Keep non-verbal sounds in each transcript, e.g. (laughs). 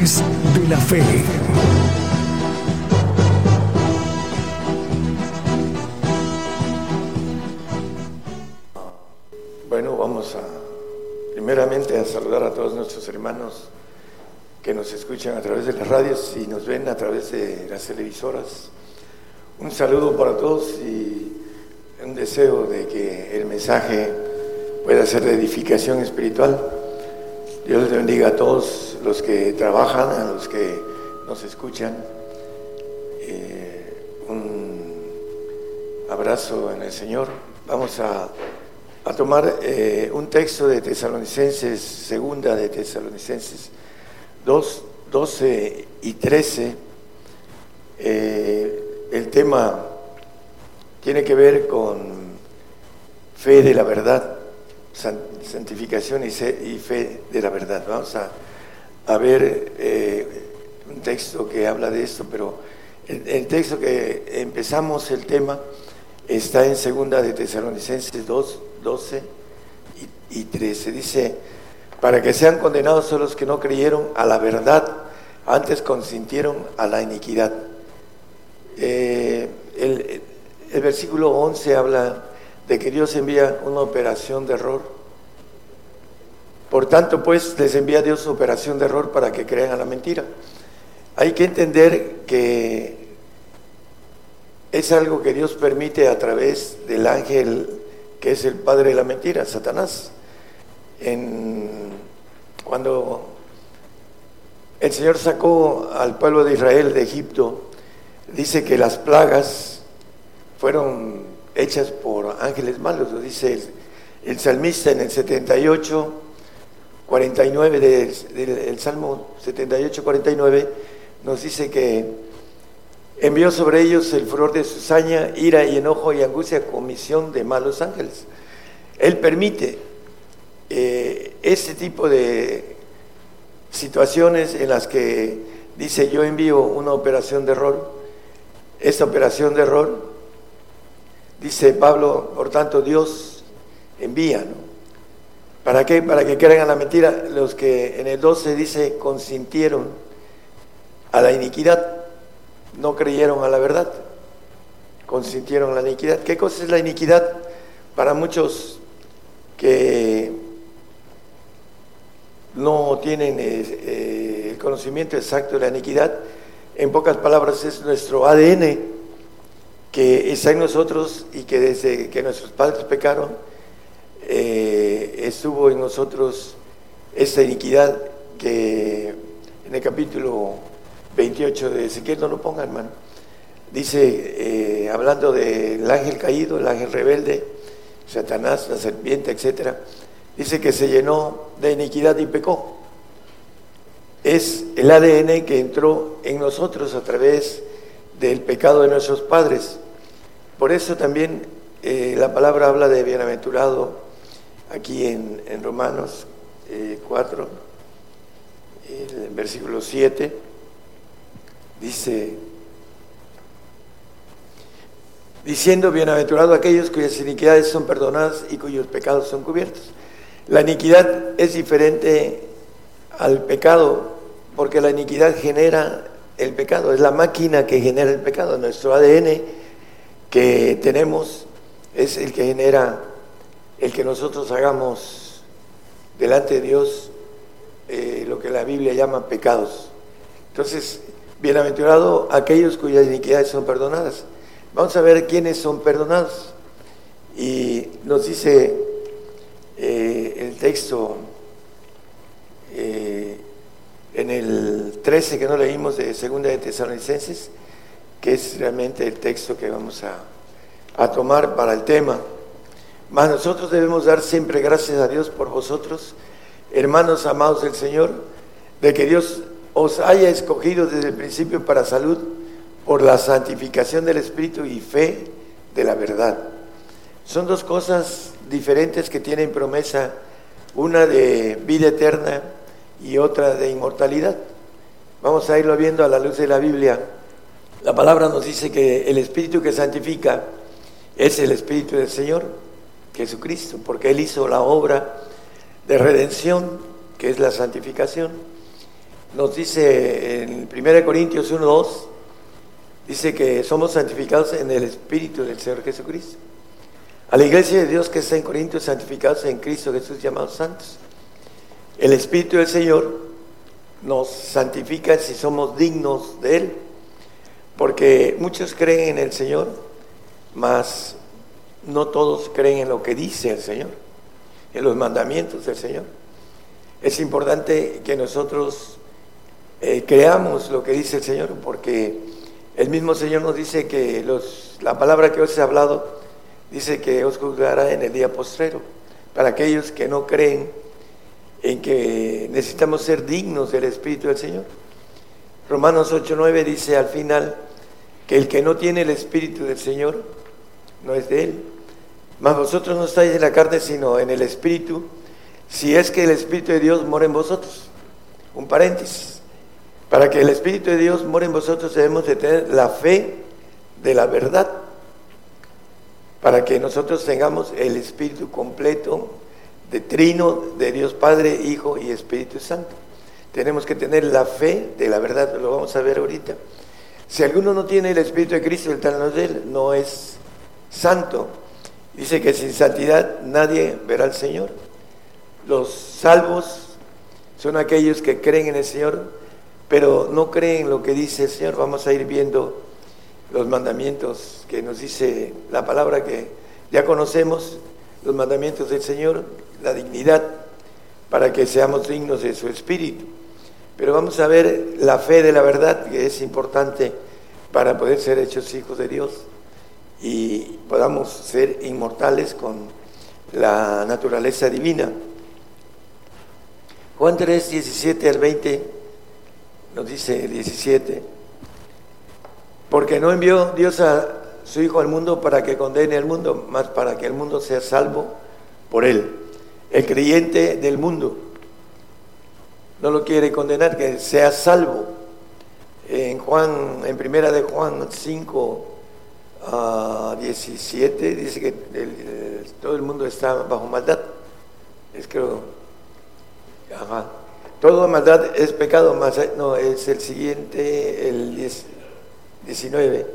de la fe. Bueno, vamos a primeramente a saludar a todos nuestros hermanos que nos escuchan a través de las radios y nos ven a través de las televisoras. Un saludo para todos y un deseo de que el mensaje pueda ser de edificación espiritual. Dios les bendiga a todos los que trabajan, a los que nos escuchan. Eh, un abrazo en el Señor. Vamos a, a tomar eh, un texto de Tesalonicenses, segunda de Tesalonicenses 2, 12 y 13. Eh, el tema tiene que ver con fe de la verdad, santificación y fe de la verdad. Vamos a, ver eh, un texto que habla de esto, pero el, texto que empezamos el tema está en segunda de Tesalonicenses 2, 12 y, y 13. Dice, para que sean condenados son los que no creyeron a la verdad, antes consintieron a la iniquidad. Eh, el, el versículo 11 habla de que Dios envía una operación de error. Por tanto, pues les envía Dios una operación de error para que crean a la mentira. Hay que entender que es algo que Dios permite a través del ángel que es el padre de la mentira, Satanás. Cuando el Señor sacó al pueblo de Israel de Egipto, dice que las plagas fueron hechas por ángeles malos, lo dice el, salmista en el 78, 49 del, Salmo 78, 49, nos dice que envió sobre ellos el furor de su saña, ira y enojo y angustia, comisión de malos ángeles. Él permite eh, ese tipo de situaciones en las que dice yo envío una operación de error, esta operación de error Dice Pablo, por tanto Dios envía, ¿no? ¿Para qué? Para que crean a la mentira. Los que en el 12 dice consintieron a la iniquidad, no creyeron a la verdad, consintieron la iniquidad. ¿Qué cosa es la iniquidad? Para muchos que no tienen eh, eh, el conocimiento exacto de la iniquidad, en pocas palabras es nuestro ADN que está en nosotros y que desde que nuestros padres pecaron, eh, estuvo en nosotros esta iniquidad que en el capítulo 28 de Ezequiel, no lo ponga hermano, dice, eh, hablando del ángel caído, el ángel rebelde, Satanás, la serpiente, etc., dice que se llenó de iniquidad y pecó. Es el ADN que entró en nosotros a través del pecado de nuestros padres. Por eso también eh, la palabra habla de bienaventurado aquí en, Romanos 4, eh, el versículo 7, dice, diciendo bienaventurado aquellos cuyas iniquidades son perdonadas y cuyos pecados son cubiertos. La iniquidad es diferente al pecado porque la iniquidad genera el pecado, es la máquina que genera el pecado. Nuestro ADN que tenemos es el que genera el que nosotros hagamos delante de Dios eh, lo que la Biblia llama pecados. Entonces, bienaventurado aquellos cuyas iniquidades son perdonadas. Vamos a ver quiénes son perdonados. Y nos dice eh, el texto eh, en el 13 que no leímos de Segunda de Tesalonicenses, que es realmente el texto que vamos a, tomar para el tema. Mas nosotros debemos dar siempre gracias a Dios por vosotros, hermanos amados del Señor, de que Dios os haya escogido desde el principio para salud por la santificación del Espíritu y fe de la verdad. Son dos cosas diferentes que tienen promesa, una de vida eterna y otra de inmortalidad. Vamos a irlo viendo a la luz de la Biblia. La palabra nos dice que el Espíritu que santifica es el Espíritu del Señor, Jesucristo, porque Él hizo la obra de redención, que es la santificación. nos dice en 1 Corintios 1.2, dice que somos santificados en el Espíritu del Señor Jesucristo. A la iglesia de Dios que está en Corintios, santificados en Cristo Jesús, llamados santos. El Espíritu del Señor nos santifica si somos dignos de Él, porque muchos creen en el Señor, mas no todos creen en lo que dice el Señor, en los mandamientos del Señor. Es importante que nosotros eh, creamos lo que dice el Señor, porque el mismo Señor nos dice que la palabra que os he hablado dice que os juzgará en el día postrero. Para aquellos que no creen en que necesitamos ser dignos del Espíritu del Señor. Romanos 8:9 dice al final que el que no tiene el Espíritu del Señor no es de él. Mas vosotros no estáis en la carne, sino en el Espíritu, si es que el Espíritu de Dios mora en vosotros. Un paréntesis. Para que el Espíritu de Dios mora en vosotros debemos de tener la fe de la verdad para que nosotros tengamos el Espíritu completo de trino de Dios Padre, Hijo y Espíritu Santo. Tenemos que tener la fe de la verdad, lo vamos a ver ahorita. Si alguno no tiene el Espíritu de Cristo, el tal no es de él, no es santo. Dice que sin santidad nadie verá al Señor. Los salvos son aquellos que creen en el Señor, pero no creen lo que dice el Señor. Vamos a ir viendo los mandamientos que nos dice la palabra que ya conocemos, los mandamientos del Señor, la dignidad, para que seamos dignos de su espíritu. Pero vamos a ver la fe de la verdad, que es importante para poder ser hechos hijos de Dios y podamos ser inmortales con la naturaleza divina. Juan 3, 17 al 20, nos dice 17. Porque no envió Dios a su Hijo al mundo para que condene al mundo, más para que el mundo sea salvo por él. El creyente del mundo no lo quiere condenar, que sea salvo. En Juan, en primera de Juan 5 a 17 dice que todo el mundo está bajo maldad. Es creo, ajá. Toda maldad es pecado, más no es el siguiente, el 10 19.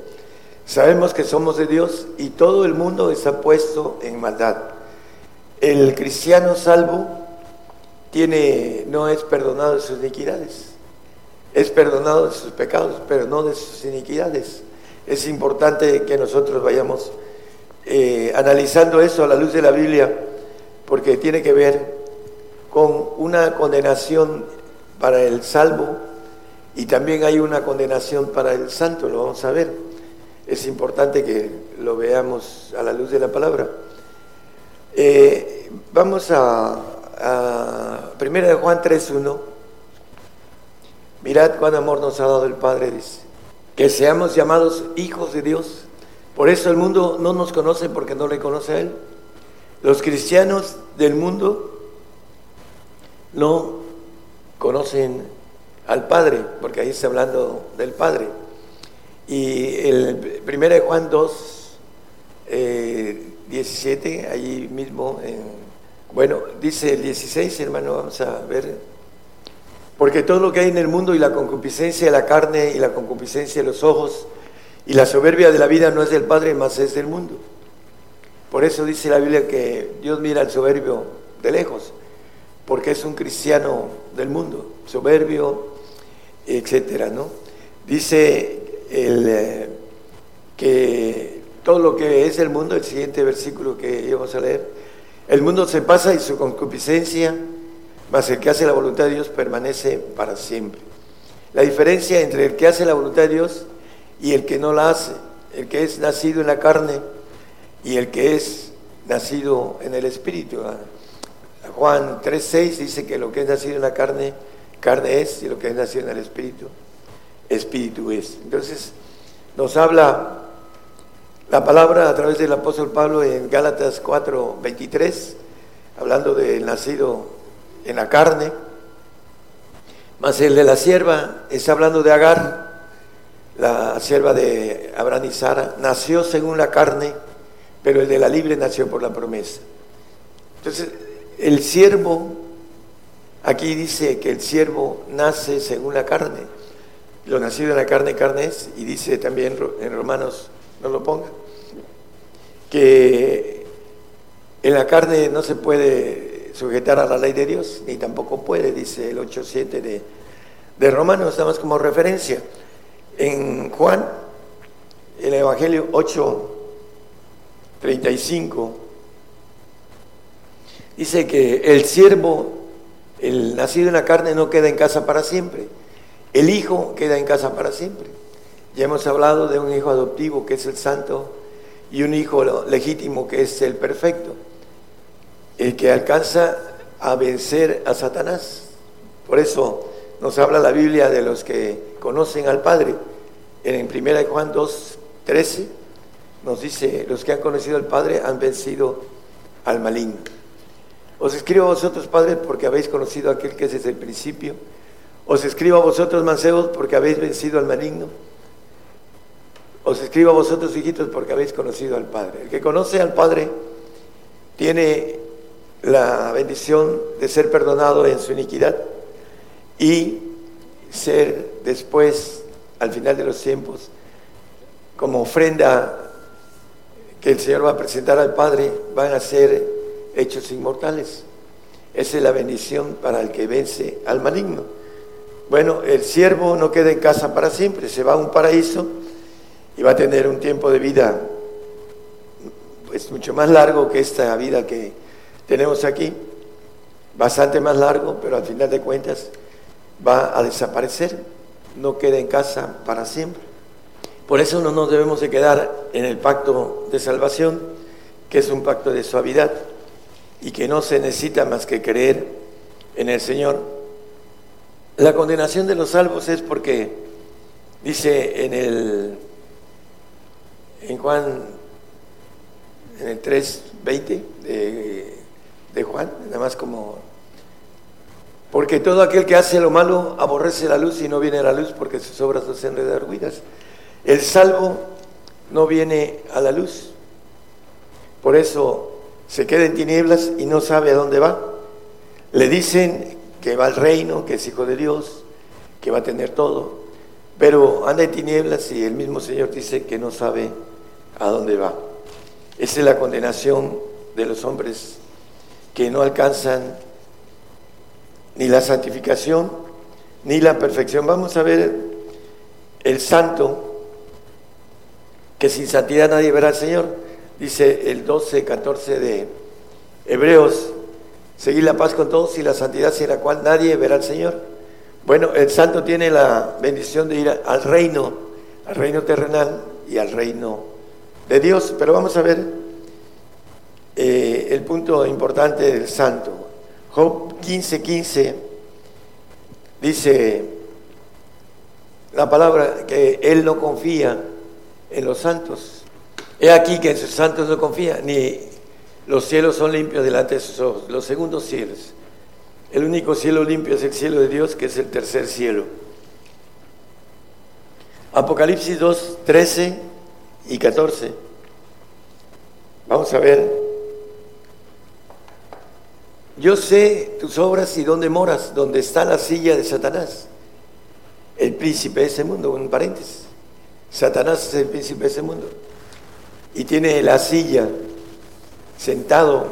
Sabemos que somos de Dios y todo el mundo está puesto en maldad. El cristiano salvo tiene, no es perdonado de sus iniquidades, es perdonado de sus pecados, pero no de sus iniquidades. Es importante que nosotros vayamos eh, analizando eso a la luz de la Biblia, porque tiene que ver con una condenación para el salvo y también hay una condenación para el santo, lo vamos a ver. Es importante que lo veamos a la luz de la palabra. Eh, vamos a, a Primera de Juan 3.1. Mirad cuán amor nos ha dado el Padre, dice. Que seamos llamados hijos de Dios. Por eso el mundo no nos conoce porque no le conoce a Él. Los cristianos del mundo no conocen al Padre, porque ahí está hablando del Padre. Y el 1 de Juan 2, 17, eh, allí mismo, bueno, dice el 16, hermano, vamos a ver. Porque todo lo que hay en el mundo y la concupiscencia de la carne y la concupiscencia de los ojos y la soberbia de la vida no es del Padre, más es del mundo. Por eso dice la Biblia que Dios mira al soberbio de lejos, porque es un cristiano del mundo, soberbio, etcétera, ¿no? Dice el, eh, que todo lo que es el mundo, el siguiente versículo que íbamos a leer, el mundo se pasa y su concupiscencia, mas el que hace la voluntad de Dios permanece para siempre. La diferencia entre el que hace la voluntad de Dios y el que no la hace, el que es nacido en la carne y el que es nacido en el Espíritu. Juan 3.6 dice que lo que es nacido en la carne carne es y lo que es nacido en el espíritu, espíritu es. Entonces, nos habla la palabra a través del apóstol Pablo en Gálatas 4, 23, hablando del nacido en la carne, más el de la sierva está hablando de Agar, la sierva de Abraham y Sara, nació según la carne, pero el de la libre nació por la promesa. Entonces, el siervo Aquí dice que el siervo nace según la carne. Lo nacido en la carne, carne es, y dice también en Romanos, no lo ponga, que en la carne no se puede sujetar a la ley de Dios, ni tampoco puede, dice el 8.7 de, de Romanos, estamos como referencia. En Juan, el Evangelio 8.35, dice que el siervo el nacido en la carne no queda en casa para siempre. El hijo queda en casa para siempre. Ya hemos hablado de un hijo adoptivo que es el santo y un hijo legítimo que es el perfecto. El que alcanza a vencer a Satanás. Por eso nos habla la Biblia de los que conocen al Padre. En 1 Juan 2, 13 nos dice, los que han conocido al Padre han vencido al maligno. Os escribo a vosotros, padres, porque habéis conocido a aquel que es desde el principio. Os escribo a vosotros, mancebos, porque habéis vencido al maligno. Os escribo a vosotros, hijitos, porque habéis conocido al Padre. El que conoce al Padre tiene la bendición de ser perdonado en su iniquidad y ser después, al final de los tiempos, como ofrenda que el Señor va a presentar al Padre, van a ser hechos inmortales. Esa es la bendición para el que vence al maligno. Bueno, el siervo no queda en casa para siempre, se va a un paraíso y va a tener un tiempo de vida pues mucho más largo que esta vida que tenemos aquí, bastante más largo, pero al final de cuentas va a desaparecer, no queda en casa para siempre. Por eso no nos debemos de quedar en el pacto de salvación, que es un pacto de suavidad y que no se necesita más que creer en el Señor. La condenación de los salvos es porque dice en el en Juan en el 3:20 de, de Juan, nada más como porque todo aquel que hace lo malo aborrece la luz y no viene a la luz porque sus obras no sean redarguidas. El salvo no viene a la luz. Por eso se queda en tinieblas y no sabe a dónde va. Le dicen que va al reino, que es hijo de Dios, que va a tener todo, pero anda en tinieblas y el mismo Señor dice que no sabe a dónde va. Esa es la condenación de los hombres que no alcanzan ni la santificación ni la perfección. Vamos a ver el santo, que sin santidad nadie verá al Señor dice el 12, 14 de Hebreos, seguir la paz con todos y la santidad sin la cual nadie verá al Señor. Bueno, el santo tiene la bendición de ir al reino, al reino terrenal y al reino de Dios. Pero vamos a ver eh, el punto importante del santo. Job 15, 15 dice la palabra que él no confía en los santos He aquí que en sus santos no confía, ni los cielos son limpios delante de sus ojos, los segundos cielos. El único cielo limpio es el cielo de Dios, que es el tercer cielo. Apocalipsis 2, 13 y 14. Vamos a ver. Yo sé tus obras y dónde moras, donde está la silla de Satanás, el príncipe de ese mundo, un paréntesis. Satanás es el príncipe de ese mundo. Y tiene la silla sentado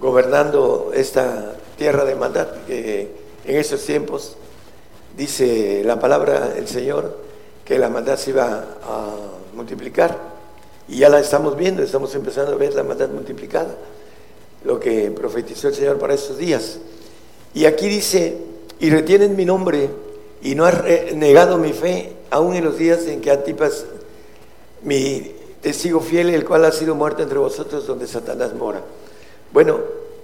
gobernando esta tierra de maldad, que en esos tiempos dice la palabra del Señor que la maldad se iba a multiplicar. Y ya la estamos viendo, estamos empezando a ver la maldad multiplicada, lo que profetizó el Señor para estos días. Y aquí dice, y retienen mi nombre y no has negado mi fe, aún en los días en que Antipas, mi testigo fiel, el cual ha sido muerto entre vosotros donde Satanás mora. Bueno,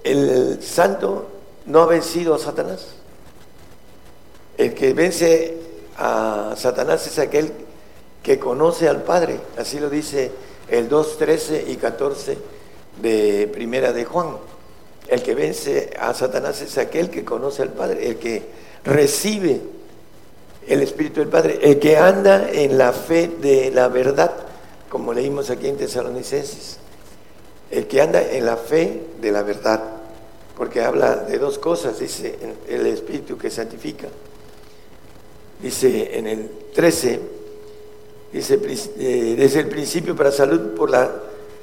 el santo no ha vencido a Satanás. El que vence a Satanás es aquel que conoce al Padre. Así lo dice el 2, 13 y 14 de Primera de Juan. El que vence a Satanás es aquel que conoce al Padre, el que recibe el Espíritu del Padre, el que anda en la fe de la verdad como leímos aquí en Tesalonicenses, el que anda en la fe de la verdad. porque habla de dos cosas, dice el Espíritu que santifica. Dice en el 13, dice eh, desde el principio para salud por la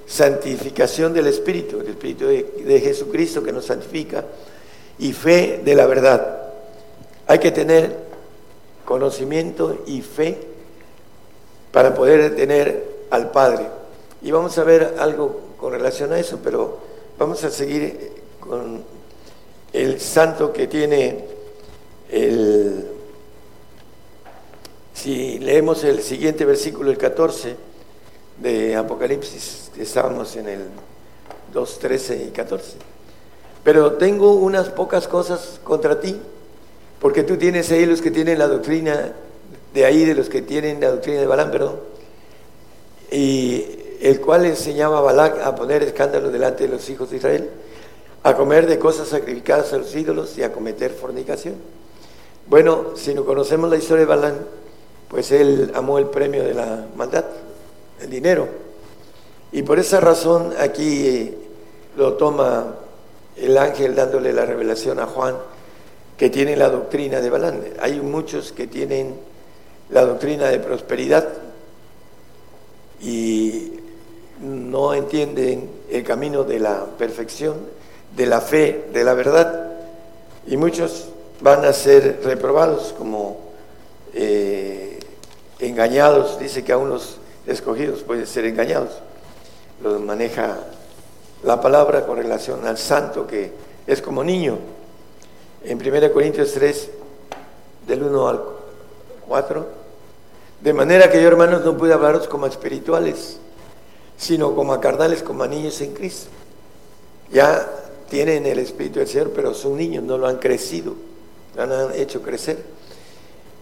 santificación del Espíritu, el Espíritu de, Jesucristo que nos santifica, y fe de la verdad. Hay que tener conocimiento y fe para poder tener al Padre. Y vamos a ver algo con relación a eso, pero vamos a seguir con el santo que tiene el... Si leemos el siguiente versículo, el 14 de Apocalipsis, estábamos en el 2, 13 y 14. Pero tengo unas pocas cosas contra ti, porque tú tienes ahí los que tienen la doctrina de ahí, de los que tienen la doctrina de Balán, perdón, y el cual enseñaba a Balac a poner escándalo delante de los hijos de Israel a comer de cosas sacrificadas a los ídolos y a cometer fornicación. Bueno, si no conocemos la historia de Balán, pues él amó el premio de la maldad, el dinero. Y por esa razón aquí lo toma el ángel dándole la revelación a Juan, que tiene la doctrina de Balán. Hay muchos que tienen la doctrina de prosperidad y no entienden el camino de la perfección de la fe, de la verdad, y muchos van a ser reprobados como eh, engañados, dice que aún los escogidos pueden ser engañados. Lo maneja la palabra con relación al santo que es como niño. En 1 Corintios 3, del 1 al 4, de manera que yo hermanos no pude hablaros como espirituales, sino como a carnales, como a niños en Cristo. Ya tienen el Espíritu del Señor, pero son niños, no lo han crecido, lo han hecho crecer.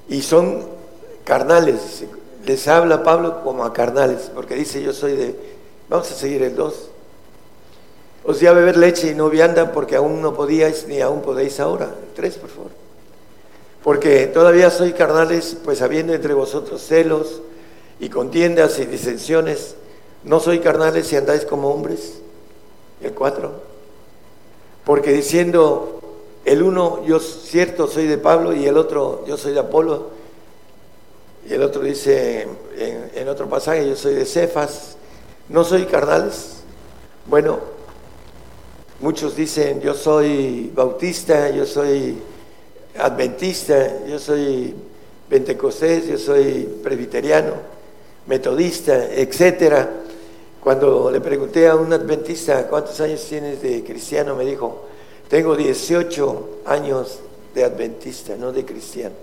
Y son carnales, les habla Pablo como a carnales, porque dice yo soy de, vamos a seguir el 2. Os di a beber leche y no vianda porque aún no podíais ni aún podéis ahora. El 3, por favor. Porque todavía soy carnales, pues habiendo entre vosotros celos y contiendas y disensiones, no soy carnales si andáis como hombres. El 4 porque diciendo el uno, yo cierto soy de Pablo y el otro, yo soy de Apolo, y el otro dice en, otro pasaje, yo soy de Cefas, no soy carnales. Bueno, muchos dicen, yo soy bautista, yo soy adventista, yo soy pentecostés, yo soy presbiteriano, metodista, etcétera. Cuando le pregunté a un adventista cuántos años tienes de cristiano, me dijo, tengo 18 años de adventista, no de cristiano.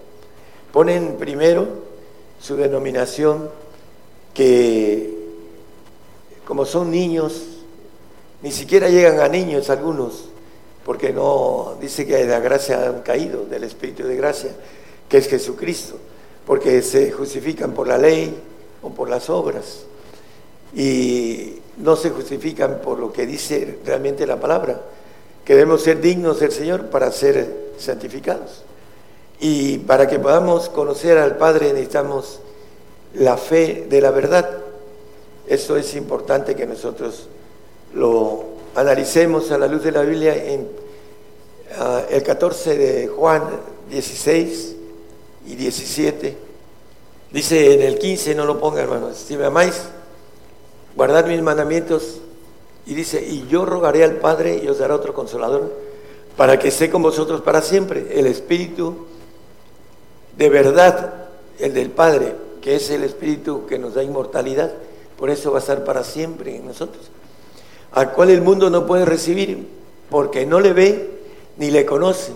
Ponen primero su denominación que como son niños, ni siquiera llegan a niños algunos, porque no dice que de la gracia han caído, del Espíritu de gracia, que es Jesucristo, porque se justifican por la ley o por las obras y no se justifican por lo que dice realmente la palabra, que debemos ser dignos del Señor para ser santificados. Y para que podamos conocer al Padre necesitamos la fe de la verdad. Eso es importante que nosotros lo analicemos a la luz de la Biblia en ah, el 14 de Juan 16 y 17. Dice en el 15, no lo ponga hermanos, si me amáis, guardad mis mandamientos. Y dice, y yo rogaré al Padre y os dará otro consolador para que esté con vosotros para siempre. El Espíritu de verdad, el del Padre, que es el Espíritu que nos da inmortalidad, por eso va a estar para siempre en nosotros. Al cual el mundo no puede recibir porque no le ve ni le conoce.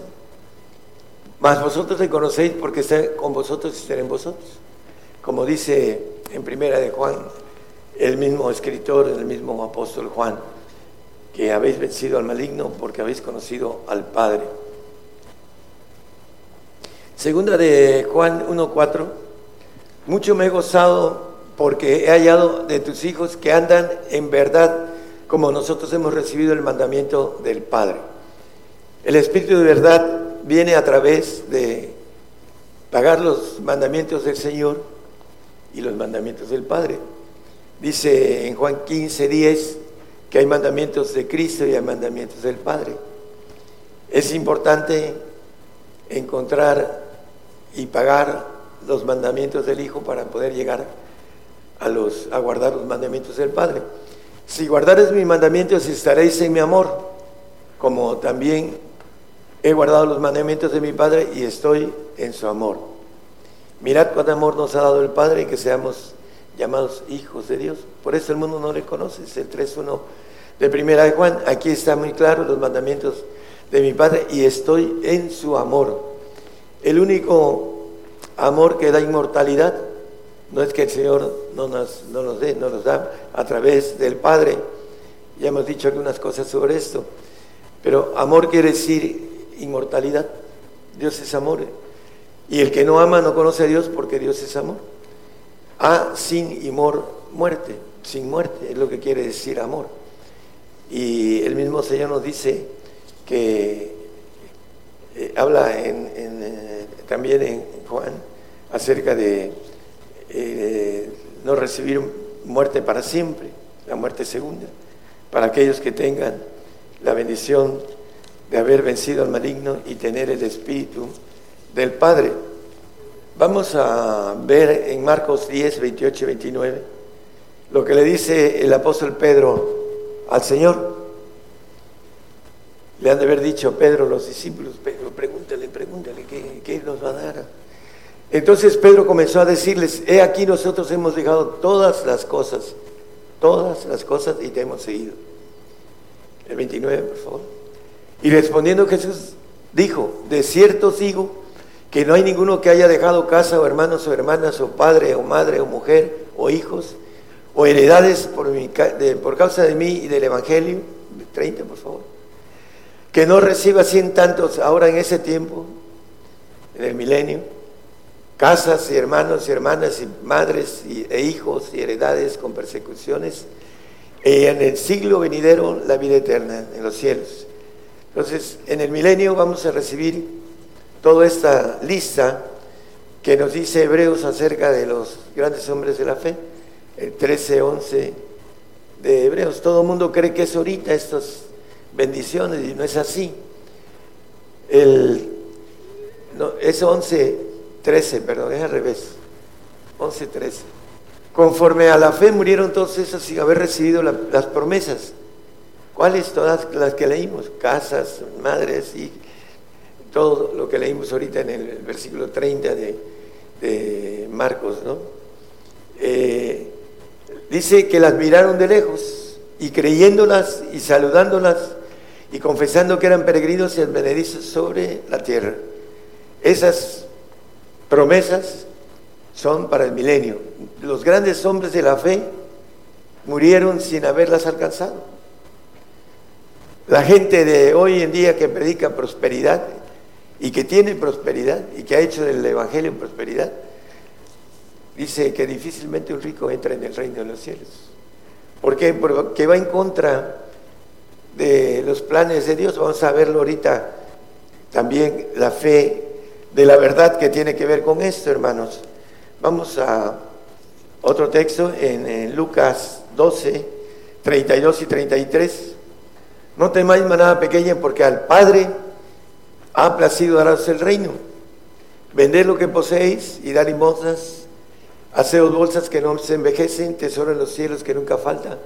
Mas vosotros le conocéis porque está con vosotros y estará en vosotros. Como dice en primera de Juan el mismo escritor, el mismo apóstol Juan, que habéis vencido al maligno porque habéis conocido al Padre. Segunda de Juan 1.4, mucho me he gozado porque he hallado de tus hijos que andan en verdad como nosotros hemos recibido el mandamiento del Padre. El Espíritu de verdad viene a través de pagar los mandamientos del Señor y los mandamientos del Padre. Dice en Juan 15, 10 que hay mandamientos de Cristo y hay mandamientos del Padre. Es importante encontrar y pagar los mandamientos del Hijo para poder llegar a, los, a guardar los mandamientos del Padre. Si guardares mis mandamientos estaréis en mi amor, como también he guardado los mandamientos de mi Padre y estoy en su amor. Mirad cuánto amor nos ha dado el Padre que seamos llamados hijos de Dios. Por eso el mundo no le conoce, es el 3.1 de primera de Juan. Aquí está muy claro los mandamientos de mi Padre y estoy en su amor. El único amor que da inmortalidad no es que el Señor no nos, no nos dé, no nos da a través del Padre. Ya hemos dicho algunas cosas sobre esto. Pero amor quiere decir inmortalidad. Dios es amor. Y el que no ama no conoce a Dios porque Dios es amor. A sin y mor, muerte. Sin muerte es lo que quiere decir amor. Y el mismo Señor nos dice que eh, habla en, eh, también en Juan acerca de eh, no recibir muerte para siempre, la muerte segunda, para aquellos que tengan la bendición de haber vencido al maligno y tener el espíritu del Padre. Vamos a ver en Marcos 10, 28 y 29 lo que le dice el apóstol Pedro al Señor. Le han de haber dicho Pedro los discípulos, Pedro, pregúntale, pregúntale, ¿qué, ¿qué, nos va a dar? Entonces Pedro comenzó a decirles, he aquí nosotros hemos dejado todas las cosas, todas las cosas y te hemos seguido. El 29, por favor. Y respondiendo Jesús dijo, de cierto digo que no hay ninguno que haya dejado casa o hermanos o hermanas o padre o madre o mujer o hijos o heredades por, por causa de mí y del Evangelio, 30 por favor, que no reciba cien tantos ahora en ese tiempo, en el milenio, casas y hermanos y hermanas y madres e hijos y heredades con persecuciones, y en el siglo venidero la vida eterna en los cielos. Entonces, en el milenio vamos a recibir toda esta lista que nos dice Hebreos acerca de los grandes hombres de la fe, el 13, 11 de Hebreos. Todo el mundo cree que es ahorita estas bendiciones y no es así. El, no, es 11, 13, perdón, es al revés. 11, 13. Conforme a la fe murieron todos esos sin haber recibido las promesas. ¿Cuáles? Todas las que leímos, casas, madres y todo lo que leímos ahorita en el versículo 30 de, Marcos, ¿no? Eh, dice que las miraron de lejos y creyéndolas y saludándolas y confesando que eran peregrinos y advenedizos sobre la tierra. Esas promesas son para el milenio. Los grandes hombres de la fe murieron sin haberlas alcanzado. La gente de hoy en día que predica prosperidad y que tiene prosperidad y que ha hecho del Evangelio prosperidad, dice que difícilmente un rico entra en el reino de los cielos. ¿Por qué? Porque va en contra de los planes de Dios. Vamos a verlo ahorita también la fe de la verdad que tiene que ver con esto, hermanos. Vamos a otro texto en, Lucas 12, 32 y 33. No temáis manada pequeña porque al Padre ha placido daros el reino. Vended lo que poseéis y dar limosnas. Haceos bolsas que no se envejecen, tesoro en los cielos que nunca falta,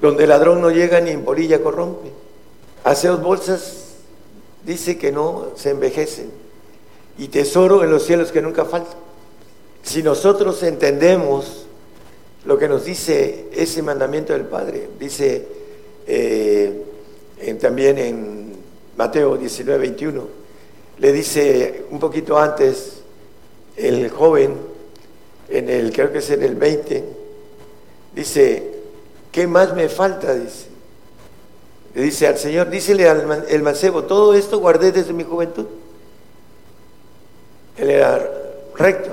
donde el ladrón no llega ni en polilla corrompe. Haceos bolsas, dice que no se envejecen y tesoro en los cielos que nunca falta. Si nosotros entendemos lo que nos dice ese mandamiento del Padre, dice eh, también en Mateo 19, 21, le dice un poquito antes el joven, en el, creo que es en el 20, dice, ¿qué más me falta? Dice. Le dice al Señor, dícele al mancebo, todo esto guardé desde mi juventud. Él era recto.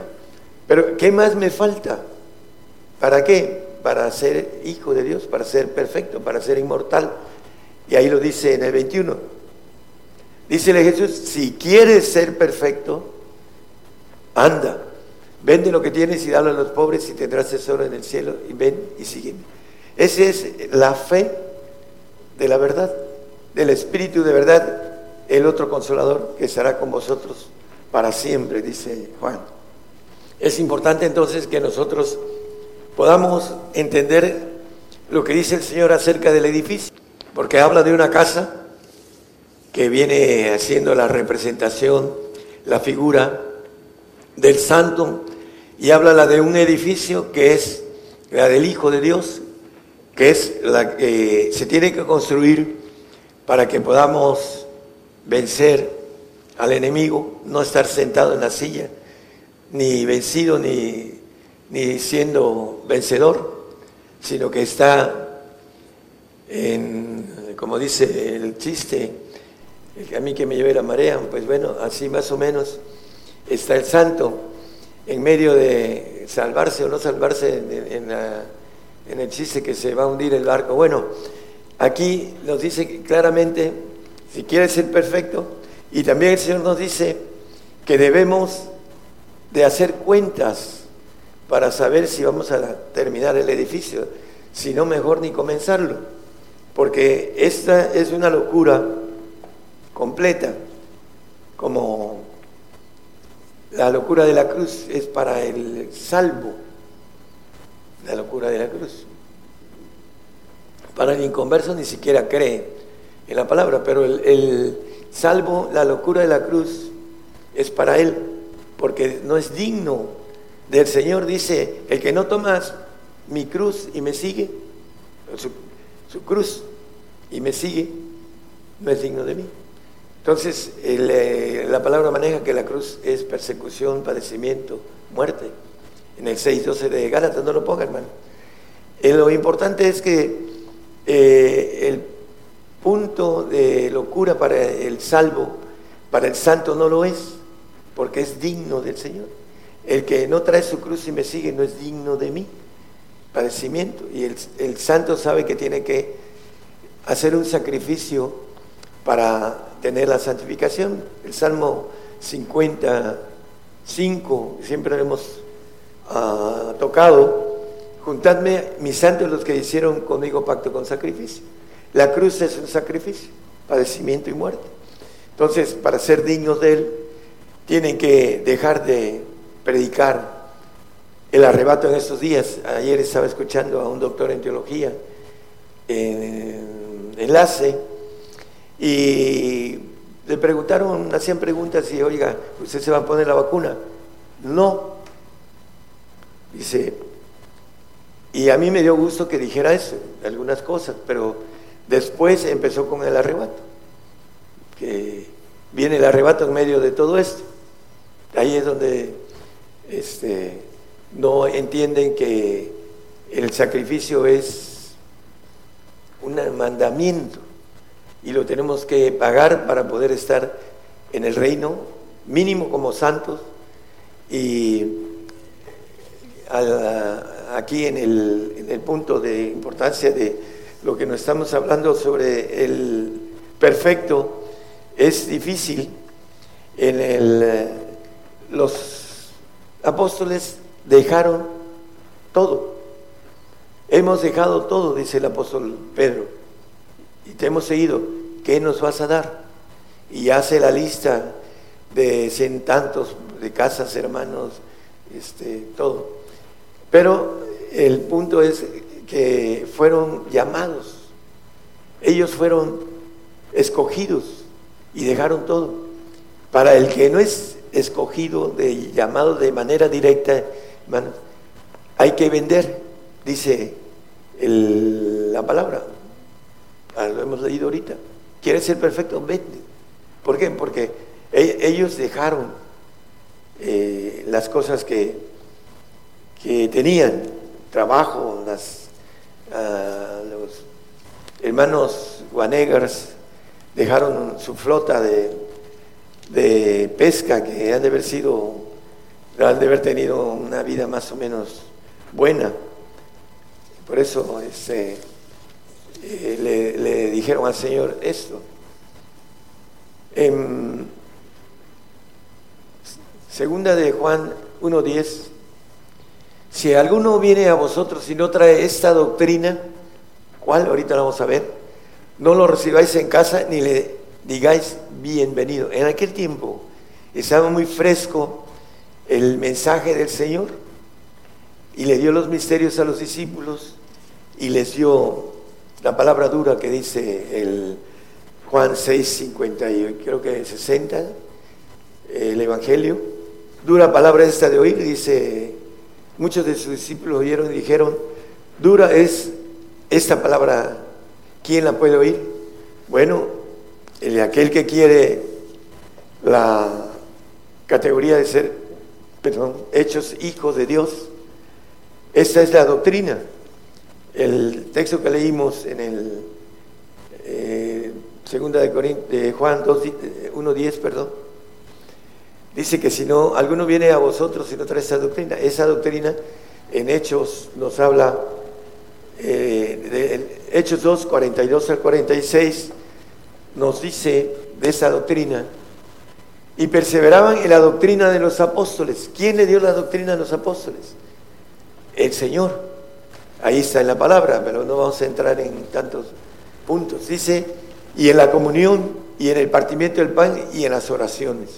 Pero ¿qué más me falta? ¿Para qué? Para ser hijo de Dios, para ser perfecto, para ser inmortal. Y ahí lo dice en el 21. Dícele Jesús, si quieres ser perfecto, anda, vende lo que tienes y dalo a los pobres y tendrás tesoro en el cielo y ven y sígueme. Esa es la fe de la verdad, del espíritu de verdad el otro consolador que estará con vosotros para siempre, dice Juan. Es importante entonces que nosotros podamos entender lo que dice el Señor acerca del edificio, porque habla de una casa que viene haciendo la representación, la figura del santo, y habla la de un edificio que es la del Hijo de Dios, que es la que se tiene que construir para que podamos vencer al enemigo, no estar sentado en la silla, ni vencido ni, ni siendo vencedor, sino que está en, como dice el chiste, a mí que me lleve la marea, pues bueno, así más o menos está el santo en medio de salvarse o no salvarse en, en el chiste que se va a hundir el barco. Bueno, aquí nos dice claramente, si quieres ser perfecto, y también el Señor nos dice que debemos de hacer cuentas para saber si vamos a terminar el edificio, si no mejor ni comenzarlo, porque esta es una locura completa, como la locura de la cruz es para el salvo, la locura de la cruz. Para el inconverso ni siquiera cree en la palabra, pero el, el salvo, la locura de la cruz es para él, porque no es digno del Señor. Dice, el que no tomas mi cruz y me sigue, su, su cruz y me sigue, no es digno de mí. Entonces, eh, la palabra maneja que la cruz es persecución, padecimiento, muerte. En el 6.12 de Gálatas, no lo ponga, hermano. Eh, lo importante es que eh, el punto de locura para el salvo, para el santo no lo es, porque es digno del Señor. El que no trae su cruz y me sigue no es digno de mí. Padecimiento. Y el, santo sabe que tiene que hacer un sacrificio para tener la santificación. El Salmo 55, siempre lo hemos ah, tocado, juntadme mis santos los que hicieron conmigo pacto con sacrificio. La cruz es un sacrificio, padecimiento y muerte. Entonces, para ser dignos de Él, tienen que dejar de predicar el arrebato en estos días. Ayer estaba escuchando a un doctor en teología, en enlace, y le preguntaron, hacían preguntas y, oiga, ¿usted se va a poner la vacuna? No. Dice, y a mí me dio gusto que dijera eso, algunas cosas, pero después empezó con el arrebato, que viene el arrebato en medio de todo esto. Ahí es donde este, no entienden que el sacrificio es un mandamiento y lo tenemos que pagar para poder estar en el reino, mínimo como santos. Y aquí en el, en el punto de importancia de lo que nos estamos hablando sobre el perfecto, es difícil. En el, los apóstoles dejaron todo. Hemos dejado todo, dice el apóstol Pedro y te hemos seguido, ¿qué nos vas a dar? Y hace la lista de cien tantos de casas, hermanos, este, todo. Pero el punto es que fueron llamados, ellos fueron escogidos y dejaron todo. Para el que no es escogido, de, llamado de manera directa, hay que vender, dice la palabra, Ah, lo hemos leído ahorita. ¿Quieres ser perfecto? Vete. ¿Por qué? Porque e-, ellos dejaron eh, las cosas que, que tenían, trabajo, las, ah, los hermanos Guanegars dejaron su flota de, de pesca que han de haber sido, han de haber tenido una vida más o menos buena. Por eso este, eh, le, dijeron al Señor esto. En segunda de Juan 1.10, si alguno viene a vosotros y no trae esta doctrina, ¿cuál? Ahorita la vamos a ver. No lo recibáis en casa ni le digáis bienvenido. En aquel tiempo estaba muy fresco el mensaje del Señor y le dio los misterios a los discípulos y les dio la palabra dura que dice Juan 6, 50 y creo que 60, el Evangelio. Dura palabra esta de oír, dice, muchos de sus discípulos oyeron y dijeron, dura es esta palabra, ¿quién la puede oír? Bueno, el, aquel que quiere la categoría de ser, perdón, hechos hijos de Dios, esta es la doctrina. El texto que leímos en el eh, segunda de, de Juan 1.10, perdón, dice que si no, alguno viene a vosotros y no trae esa doctrina. Esa doctrina en Hechos nos habla, eh, de Hechos 2, 42 al 46, nos dice de esa doctrina. Y perseveraban en la doctrina de los apóstoles. ¿Quién le dio la doctrina a los apóstoles? El Señor. Ahí está en la palabra, pero no vamos a entrar en tantos puntos. Dice, y en la comunión, y en el partimiento del pan, y en las oraciones.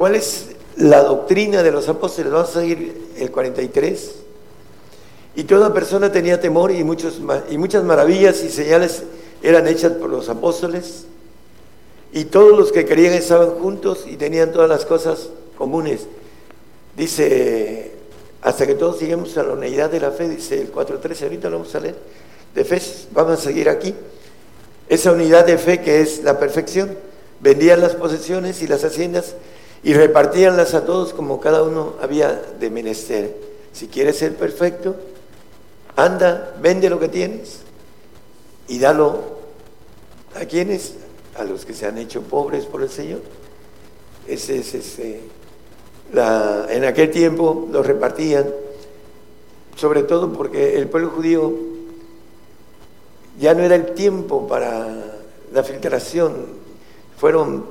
¿Cuál es la doctrina de los apóstoles? Vamos a seguir el 43. Y toda persona tenía temor y, muchos, y muchas maravillas y señales eran hechas por los apóstoles. Y todos los que creían estaban juntos y tenían todas las cosas comunes. Dice hasta que todos lleguemos a la unidad de la fe, dice el 4.13, ahorita lo vamos a leer, de fe, vamos a seguir aquí. Esa unidad de fe que es la perfección, vendían las posesiones y las haciendas y repartíanlas a todos como cada uno había de menester. Si quieres ser perfecto, anda, vende lo que tienes y dalo a quienes, a los que se han hecho pobres por el Señor. Ese es ese en aquel tiempo los repartían, sobre todo porque el pueblo judío ya no era el tiempo para la filtración. Fueron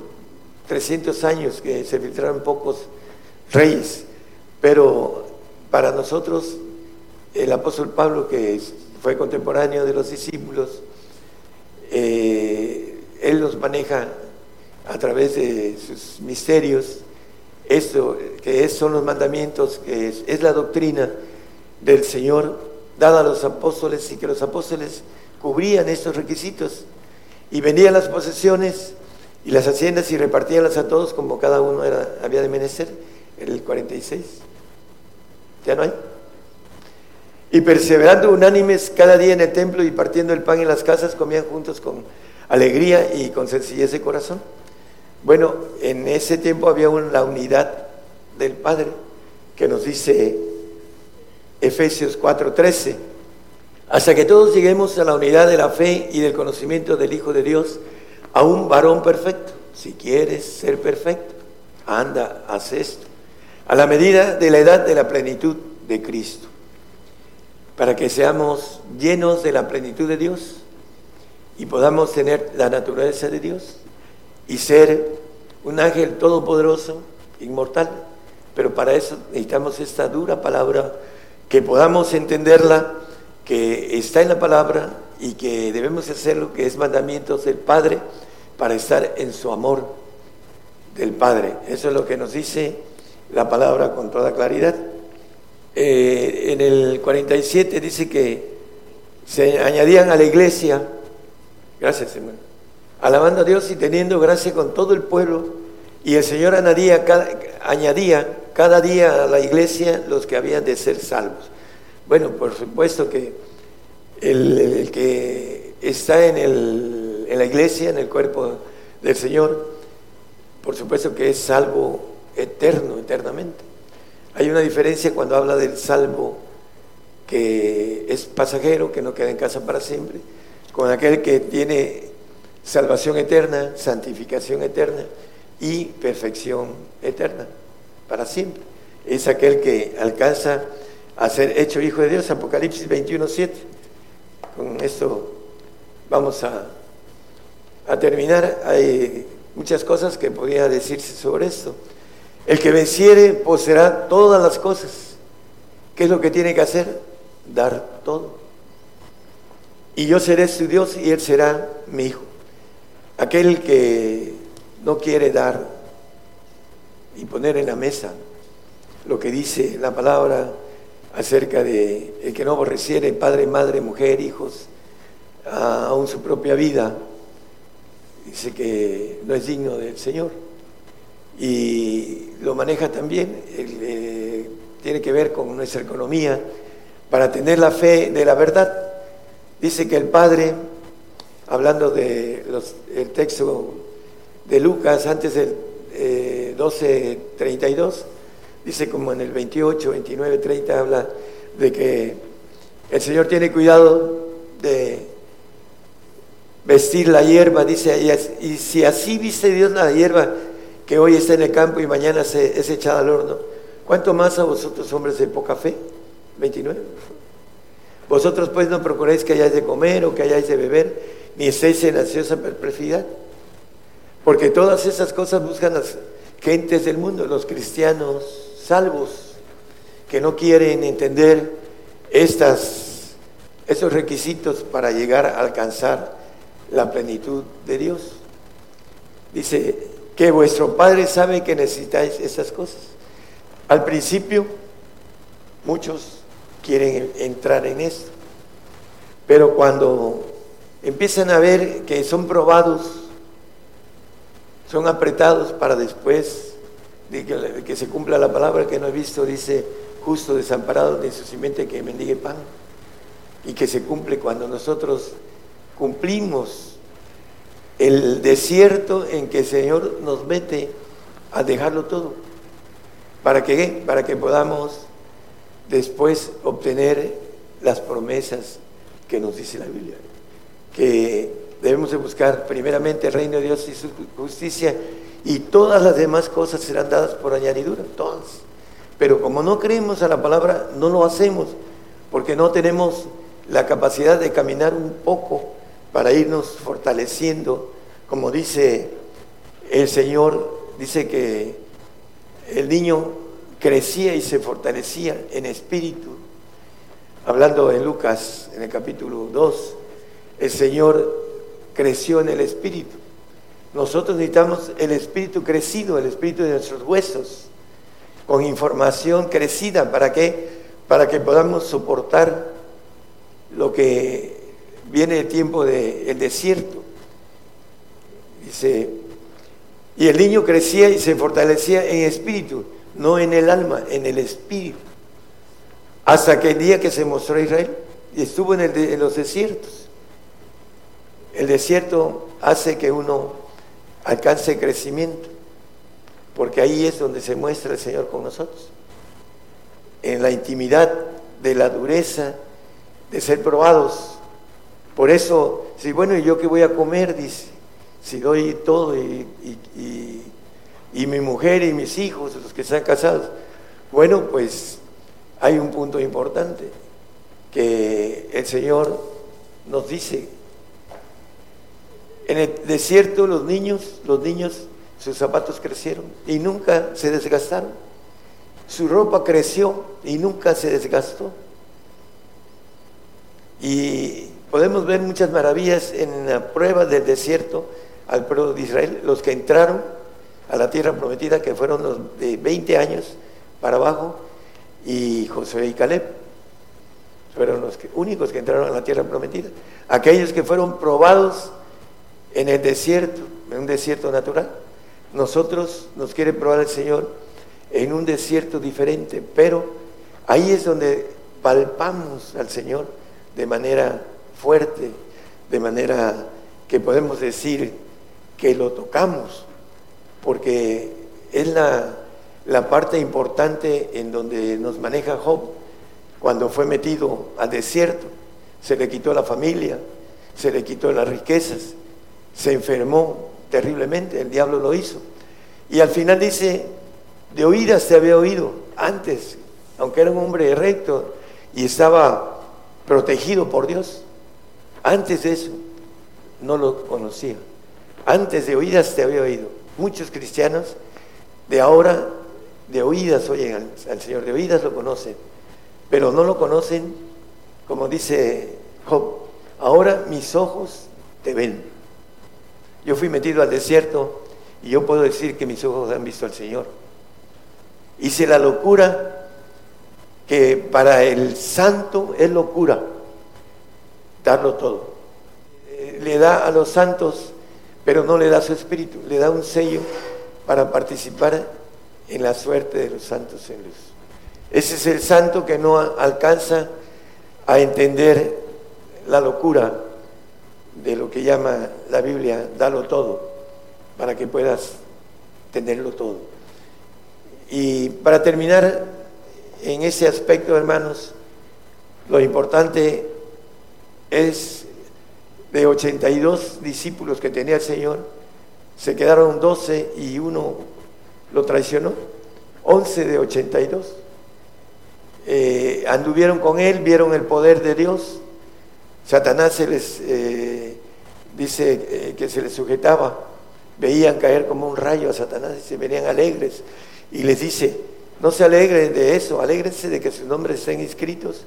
300 años que se filtraron pocos reyes, pero para nosotros el apóstol Pablo, que fue contemporáneo de los discípulos, eh, él los maneja a través de sus misterios. Esto que son los mandamientos, que es, la doctrina del Señor dada a los apóstoles y que los apóstoles cubrían estos requisitos. Y vendían las posesiones y las haciendas y repartíanlas a todos como cada uno era, había de menester, el 46. ¿Ya no hay? Y perseverando unánimes cada día en el templo y partiendo el pan en las casas, comían juntos con alegría y con sencillez de corazón bueno, en ese tiempo había una, unidad del Padre que nos dice Efesios 4:13, hasta que todos lleguemos a la unidad de la fe y del conocimiento del Hijo de Dios, a un varón perfecto. Si quieres ser perfecto, anda, haz esto, a la medida de la edad de la plenitud de Cristo, para que seamos llenos de la plenitud de Dios y podamos tener la naturaleza de Dios y ser un ángel todopoderoso, inmortal. Pero para eso necesitamos esta dura palabra, que podamos entenderla, que está en la palabra y que debemos hacer lo que es mandamientos del Padre para estar en su amor del Padre. Eso es lo que nos dice la palabra con toda claridad. Eh, en el 47 dice que se añadían a la iglesia, gracias hermano, alabando a Dios y teniendo gracia con todo el pueblo. Y el Señor añadía cada, añadía cada día a la iglesia los que habían de ser salvos. Bueno, por supuesto que el, que está en, en la iglesia, en el cuerpo del Señor, por supuesto que es salvo eterno, eternamente. Hay una diferencia cuando habla del salvo que es pasajero, que no queda en casa para siempre, con aquel que tiene salvación eterna, santificación eterna y perfección eterna para siempre. Es aquel que alcanza a ser hecho hijo de Dios, Apocalipsis 21, 7. Con esto vamos a, a terminar. Hay muchas cosas que podría decirse sobre esto. El que venciere poseerá todas las cosas. ¿Qué es lo que tiene que hacer? Dar todo. Y yo seré su Dios y él será mi hijo. aquel que no quiere dar y poner en la mesa lo que dice la palabra acerca de el que no aborreciere padre, madre, mujer, hijos, aún su propia vida, dice que no es digno del Señor. Y lo maneja también, eh, tiene que ver con nuestra economía, para tener la fe de la verdad. Dice que el Padre, hablando del texto de Lucas, antes del eh, 12.32, dice como en el 28, 29, 30 habla de que el Señor tiene cuidado de vestir la hierba, dice, y si así viste Dios la hierba que hoy está en el campo y mañana se, es echada al horno, ¿cuánto más a vosotros hombres de poca fe? 29. (laughs) Vosotros pues no procuráis que hayáis de comer o que hayáis de beber, ni estéis en ansiosa perplejidad, porque todas esas cosas buscan las gentes del mundo, los cristianos salvos, que no quieren entender estas, esos requisitos para llegar a alcanzar la plenitud de Dios. Dice que vuestro Padre sabe que necesitáis esas cosas. Al principio, muchos quieren entrar en esto, pero cuando empiezan a ver que son probados, son apretados para después que, se cumpla la palabra que no he visto, dice, justo desamparado de su simiente que mendigue pan, y que se cumple cuando nosotros cumplimos el desierto en que el Señor nos mete a dejarlo todo. ¿Para? Para que podamos después obtener las promesas que nos dice la Biblia. Que debemos de buscar primeramente el reino de Dios y su justicia y todas las demás cosas serán dadas por añadidura, todas. Pero como no creemos a la palabra, no lo hacemos, porque no tenemos la capacidad de caminar un poco para irnos fortaleciendo, como dice el Señor, dice que el niño crecía y se fortalecía en espíritu. Hablando en Lucas, en el capítulo 2, el Señor creció en el espíritu. Nosotros necesitamos el espíritu crecido, el espíritu de nuestros huesos, con información crecida. ¿Para qué? Para que podamos soportar lo que viene el tiempo del desierto. Dice, y el niño crecía y se fortalecía en espíritu, no en el alma, en el espíritu. Hasta que el día que se mostró Israel y estuvo en los desiertos. El desierto hace que uno alcance crecimiento, porque ahí es donde se muestra el Señor con nosotros. En la intimidad de la dureza, de ser probados por eso, si bueno, ¿y yo qué voy a comer? Dice, si doy todo y, y, mi mujer y mis hijos, los que están casados. Bueno, pues hay un punto importante que el Señor nos dice. En el desierto los niños, los niños, sus zapatos crecieron y nunca se desgastaron. Su ropa creció y nunca se desgastó. Y Podemos ver muchas maravillas en la prueba del desierto al pueblo de Israel, los que entraron a la tierra prometida, que fueron los de 20 años para abajo, y Josué y Caleb fueron los únicos que entraron a la tierra prometida. Aquellos que fueron probados en el desierto, en un desierto natural. Nosotros nos quiere probar el Señor en un desierto diferente, pero ahí es donde palpamos al Señor de manera fuerte, de manera que podemos decir que lo tocamos, porque es la, parte importante en donde nos maneja Job cuando fue metido al desierto. Se le quitó la familia, se le quitó las riquezas, se enfermó terriblemente, el diablo lo hizo. Y al final dice, de oídas se había oído antes, aunque era un hombre recto y estaba protegido por Dios. Antes de eso, no lo conocía. Antes de oídas te había oído. Muchos cristianos de ahora, de oídas oyen al, Señor, de oídas lo conocen, pero no lo conocen, como dice Job, ahora mis ojos te ven. Yo fui metido al desierto y yo puedo decir que mis ojos han visto al Señor. Hice la locura que para el santo es locura darlo todo. Eh, le da a los santos, pero no le da su espíritu, le da un sello para participar en la suerte de los santos en luz. Ese es el santo que no alcanza a entender la locura de lo que llama la Biblia, dalo todo, para que puedas tenerlo todo. Y para terminar en ese aspecto, hermanos, lo importante es de 82 discípulos que tenía el Señor, se quedaron 12 y uno lo traicionó, 11 de 82. Eh, anduvieron con él, vieron el poder de Dios. Satanás se les eh, dice eh, que se les sujetaba, veían caer como un rayo a Satanás y se venían alegres. Y les dice, no se alegren de eso, alégrense de que sus nombres estén inscritos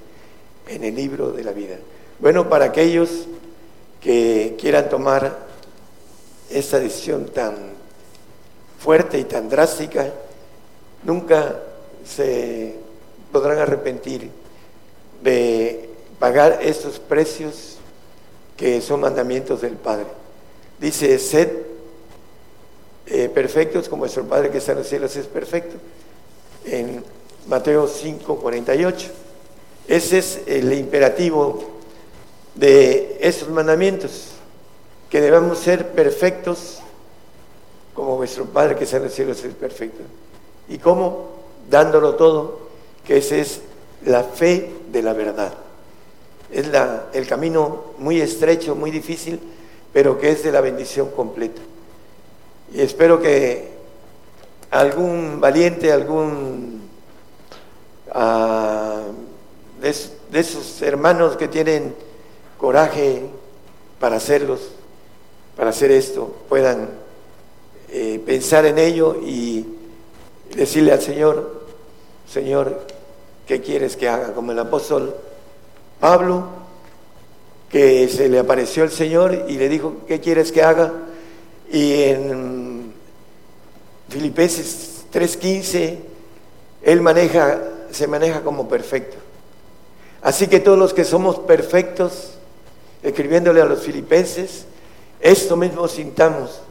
en el libro de la vida. Bueno, para aquellos que quieran tomar esta decisión tan fuerte y tan drástica, nunca se podrán arrepentir de pagar estos precios que son mandamientos del Padre. Dice, sed eh, perfectos como vuestro Padre que está en los cielos es perfecto. En Mateo 5, 48. Ese es el imperativo de esos mandamientos, que debamos ser perfectos como vuestro Padre que está en los cielos es perfecto. ¿Y cómo? Dándolo todo que ese es la fe de la verdad. Es el camino muy estrecho, muy difícil, pero que es de la bendición completa. Y espero que algún valiente, algún ah, de, esos hermanos que tienen coraje para hacerlos, para hacer esto, puedan eh, pensar en ello y decirle al Señor, Señor, ¿qué quieres que haga? Como el apóstol Pablo, que se le apareció el Señor y le dijo, ¿qué quieres que haga? Y en Filipenses 3:15, él maneja, se maneja como perfecto. Así que todos los que somos perfectos, escribiéndole a los filipenses, esto mismo sintamos.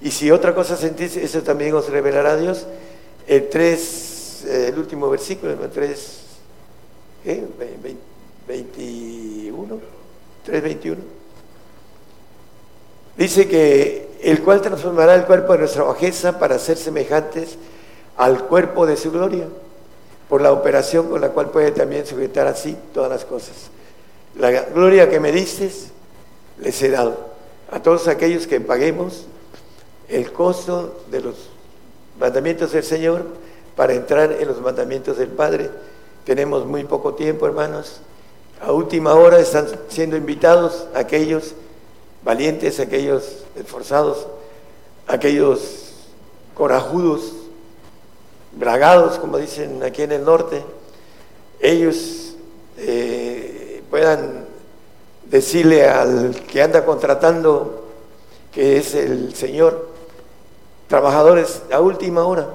Y si otra cosa sentís, eso también os revelará Dios. El 3 el último versículo, el 3, ¿qué? 21, 3.21. Dice que el cual transformará el cuerpo de nuestra bajeza para ser semejantes al cuerpo de su gloria, por la operación con la cual puede también sujetar así todas las cosas. La gloria que me diste, les he dado a todos aquellos que paguemos el costo de los mandamientos del Señor para entrar en los mandamientos del Padre. Tenemos muy poco tiempo, hermanos. A última hora están siendo invitados aquellos valientes, aquellos esforzados, aquellos corajudos, bragados, como dicen aquí en el norte. Ellos eh, puedan decirle al que anda contratando, que es el Señor, trabajadores a última hora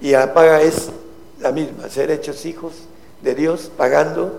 y la paga es la misma, ser hechos hijos de Dios pagando